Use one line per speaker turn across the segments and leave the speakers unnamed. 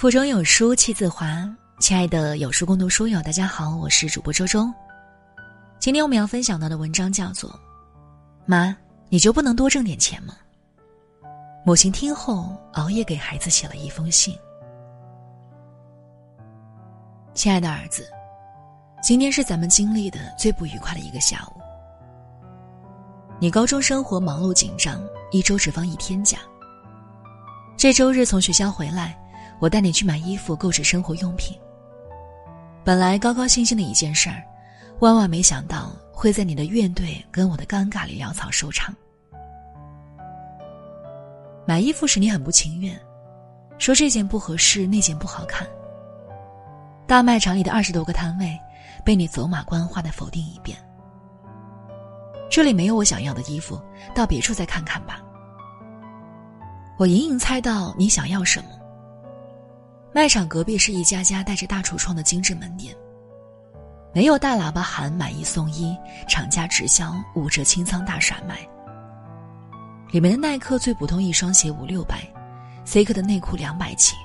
腹中有书气自华，亲爱的有书共读书友，大家好，我是主播周周。今天我们要分享到的文章叫做《妈，你就不能多挣点钱吗？》母亲听后熬夜给孩子写了一封信。亲爱的儿子，今天是咱们经历的最不愉快的一个下午。你高中生活忙碌紧张，一周只放一天假。这周日从学校回来。我带你去买衣服，购置生活用品。本来高高兴兴的一件事儿，万万没想到会在你的怨怼跟我的尴尬里潦草收场。买衣服时你很不情愿，说这件不合适，那件不好看。大卖场里的二十多个摊位，被你走马观花的否定一遍。这里没有我想要的衣服，到别处再看看吧。我隐隐猜到你想要什么。卖场隔壁是一家家带着大橱窗的精致门店，没有大喇叭喊买一送一，厂家直销五折清仓大甩卖。里面的耐克最普通一双鞋五六百，C 克的内裤两百起，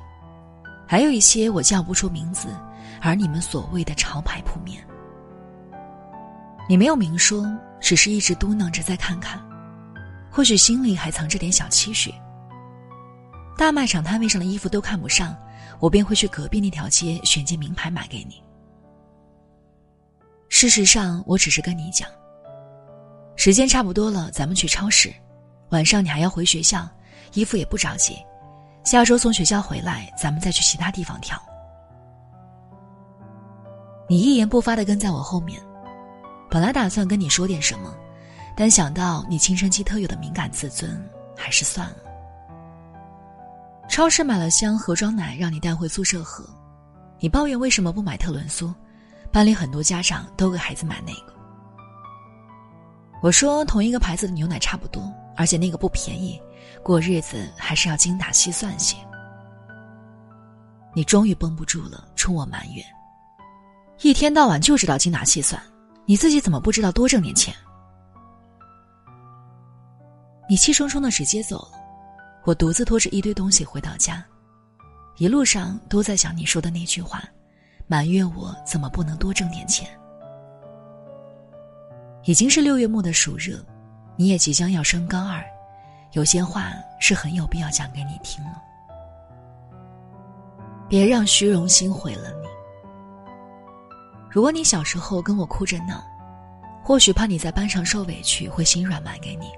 还有一些我叫不出名字，而你们所谓的潮牌铺面。你没有明说，只是一直嘟囔着再看看，或许心里还藏着点小期许。大卖场摊位上的衣服都看不上。我便会去隔壁那条街选件名牌买给你。事实上，我只是跟你讲，时间差不多了，咱们去超市。晚上你还要回学校，衣服也不着急。下周从学校回来，咱们再去其他地方挑。你一言不发的跟在我后面，本来打算跟你说点什么，但想到你青春期特有的敏感自尊，还是算了。超市买了箱盒装奶，让你带回宿舍喝。你抱怨为什么不买特仑苏？班里很多家长都给孩子买那个。我说同一个牌子的牛奶差不多，而且那个不便宜，过日子还是要精打细算些。你终于绷不住了，冲我埋怨：一天到晚就知道精打细算，你自己怎么不知道多挣点钱？你气冲冲的直接走了。我独自拖着一堆东西回到家，一路上都在想你说的那句话，埋怨我怎么不能多挣点钱。已经是六月末的暑热，你也即将要升高二，有些话是很有必要讲给你听了。别让虚荣心毁了你。如果你小时候跟我哭着闹，或许怕你在班上受委屈会心软买给你，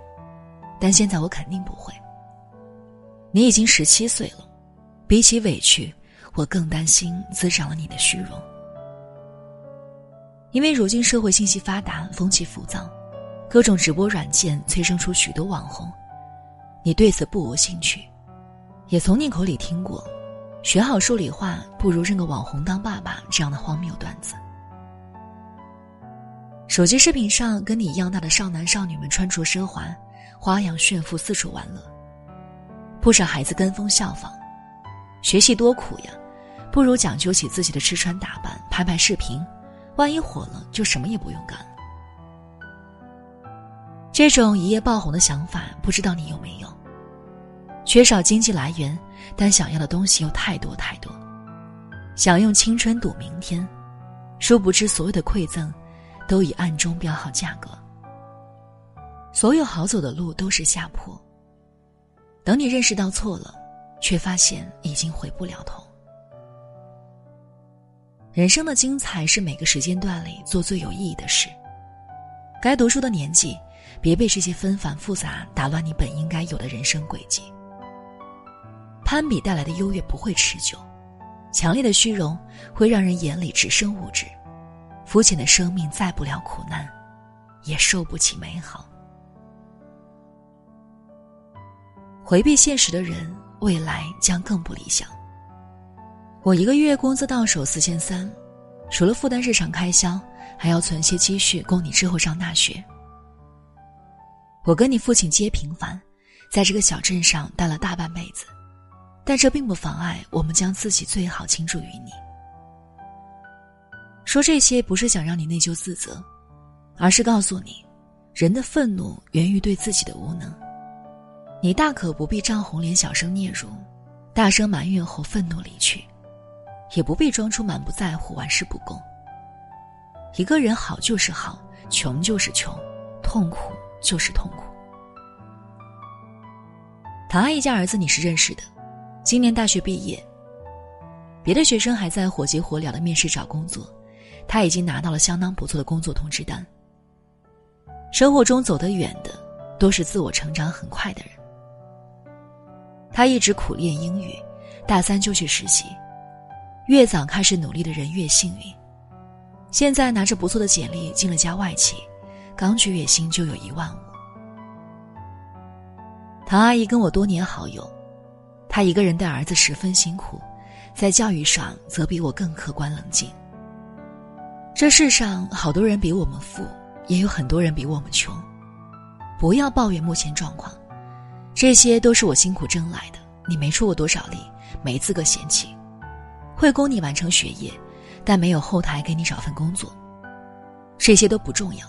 但现在我肯定不会。你已经十七岁了，比起委屈，我更担心滋长了你的虚荣。因为如今社会信息发达，风气浮躁，各种直播软件催生出许多网红，你对此不无兴趣，也从你口里听过“学好数理化不如认个网红当爸爸”这样的荒谬段子。手机视频上跟你一样大的少男少女们穿着奢华，花样炫富，四处玩乐。不少孩子跟风效仿，学习多苦呀，不如讲究起自己的吃穿打扮，拍拍视频，万一火了，就什么也不用干了。这种一夜爆红的想法，不知道你有没有？缺少经济来源，但想要的东西又太多太多，想用青春赌明天，殊不知所有的馈赠，都已暗中标好价格。所有好走的路都是下坡。等你认识到错了，却发现已经回不了头。人生的精彩是每个时间段里做最有意义的事。该读书的年纪，别被这些纷繁复杂打乱你本应该有的人生轨迹。攀比带来的优越不会持久，强烈的虚荣会让人眼里只剩物质，肤浅的生命载不了苦难，也受不起美好。回避现实的人，未来将更不理想。我一个月工资到手四千三，除了负担日常开销，还要存些积蓄供你之后上大学。我跟你父亲皆平凡，在这个小镇上待了大半辈子，但这并不妨碍我们将自己最好倾注于你。说这些不是想让你内疚自责，而是告诉你，人的愤怒源于对自己的无能。你大可不必涨红脸小声嗫嚅，大声埋怨后愤怒离去，也不必装出满不在乎、玩世不恭。一个人好就是好，穷就是穷，痛苦就是痛苦。唐阿姨家儿子你是认识的，今年大学毕业。别的学生还在火急火燎的面试找工作，他已经拿到了相当不错的工作通知单。生活中走得远的，都是自我成长很快的人。他一直苦练英语，大三就去实习，越早开始努力的人越幸运。现在拿着不错的简历进了家外企，刚去月薪就有一万五。唐阿姨跟我多年好友，她一个人带儿子十分辛苦。在教育上，则比我更客观冷静。这世上好多人比我们富，也有很多人比我们穷。不要抱怨目前状况，这些都是我辛苦挣来的，你没出过多少力，没资格嫌弃。会供你完成学业，但没有后台给你找份工作，这些都不重要，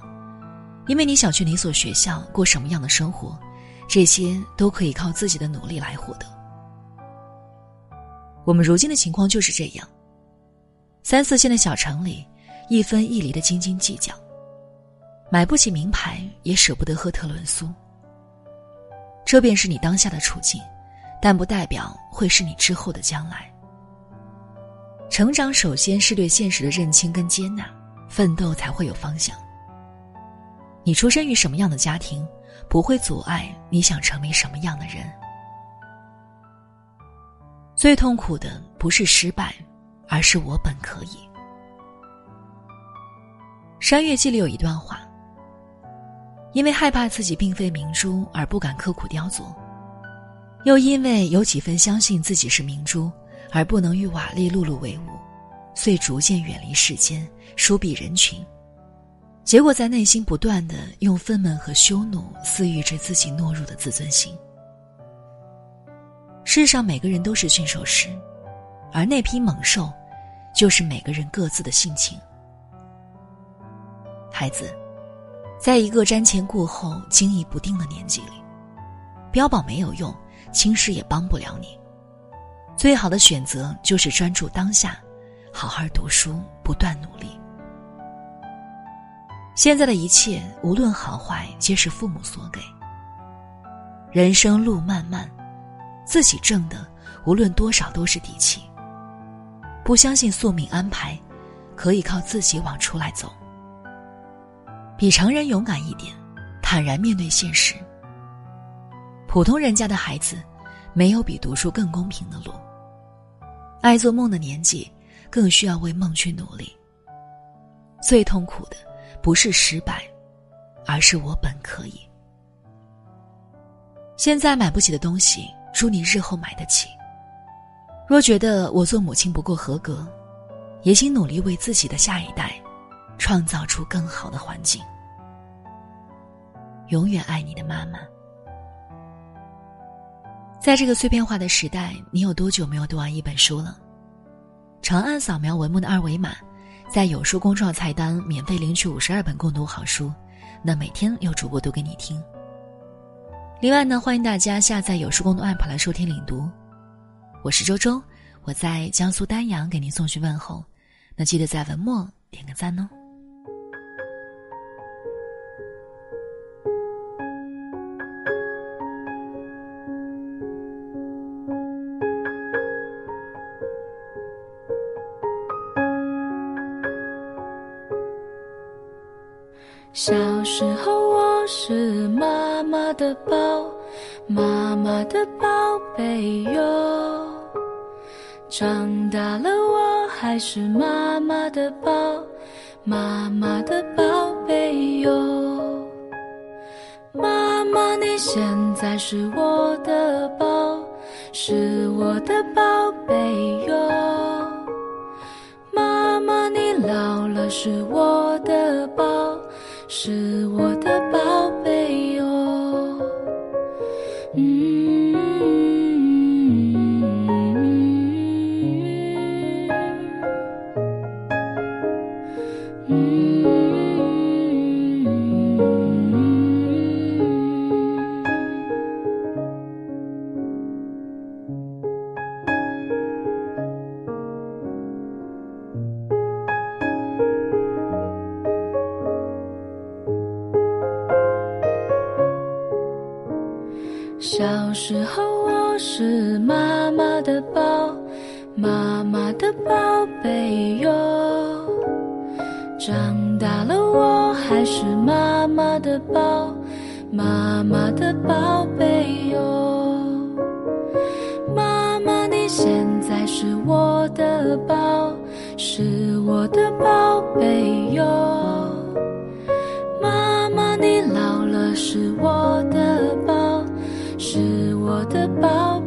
因为你想去哪所学校，过什么样的生活，这些都可以靠自己的努力来获得。我们如今的情况就是这样。三四线的小城里，一分一厘的斤斤计较，买不起名牌，也舍不得喝特仑苏。这便是你当下的处境，但不代表会是你之后的将来。成长首先是对现实的认清跟接纳，奋斗才会有方向。你出生于什么样的家庭，不会阻碍你想成为什么样的人。最痛苦的不是失败，而是我本可以。《山月记》里有一段话：因为害怕自己并非明珠而不敢刻苦雕琢，又因为有几分相信自己是明珠而不能与瓦砾碌碌为伍，遂逐渐远离世间，疏避人群。结果在内心不断的用愤懑和羞怒私欲着自己懦弱的自尊心。世上每个人都是驯兽师，而那批猛兽，就是每个人各自的性情。孩子，在一个瞻前顾后、惊疑不定的年纪里，标榜没有用，轻视也帮不了你。最好的选择就是专注当下，好好读书，不断努力。现在的一切，无论好坏，皆是父母所给。人生路漫漫。自己挣的，无论多少都是底气。不相信宿命安排，可以靠自己往出来走。比常人勇敢一点，坦然面对现实。普通人家的孩子，没有比读书更公平的路。爱做梦的年纪，更需要为梦去努力。最痛苦的，不是失败，而是我本可以。现在买不起的东西。祝你日后买得起。若觉得我做母亲不够合格，也请努力为自己的下一代创造出更好的环境。永远爱你的妈妈。在这个碎片化的时代，你有多久没有读完一本书了？长按扫描文末的二维码，在有书公众号菜单免费领取五十二本共读好书，那每天有主播读给你听。另外呢，欢迎大家下载有书共读 app 来收听领读。我是周周，我在江苏丹阳给您送去问候。那记得在文末点个赞哦。
小时候我是妈妈的宝，妈妈的宝贝哟。长大了我还是妈妈的宝，妈妈的宝贝哟。妈妈你现在是我的宝，是我的宝贝哟。妈妈你老了是我的宝。是我的宝贝哟，嗯。小时候我是妈妈的宝，妈妈的宝贝哟。长大了我还是妈妈的宝，妈妈的宝贝哟。妈妈你现在是我的宝，是我的宝贝哟。妈妈你老了是我抱。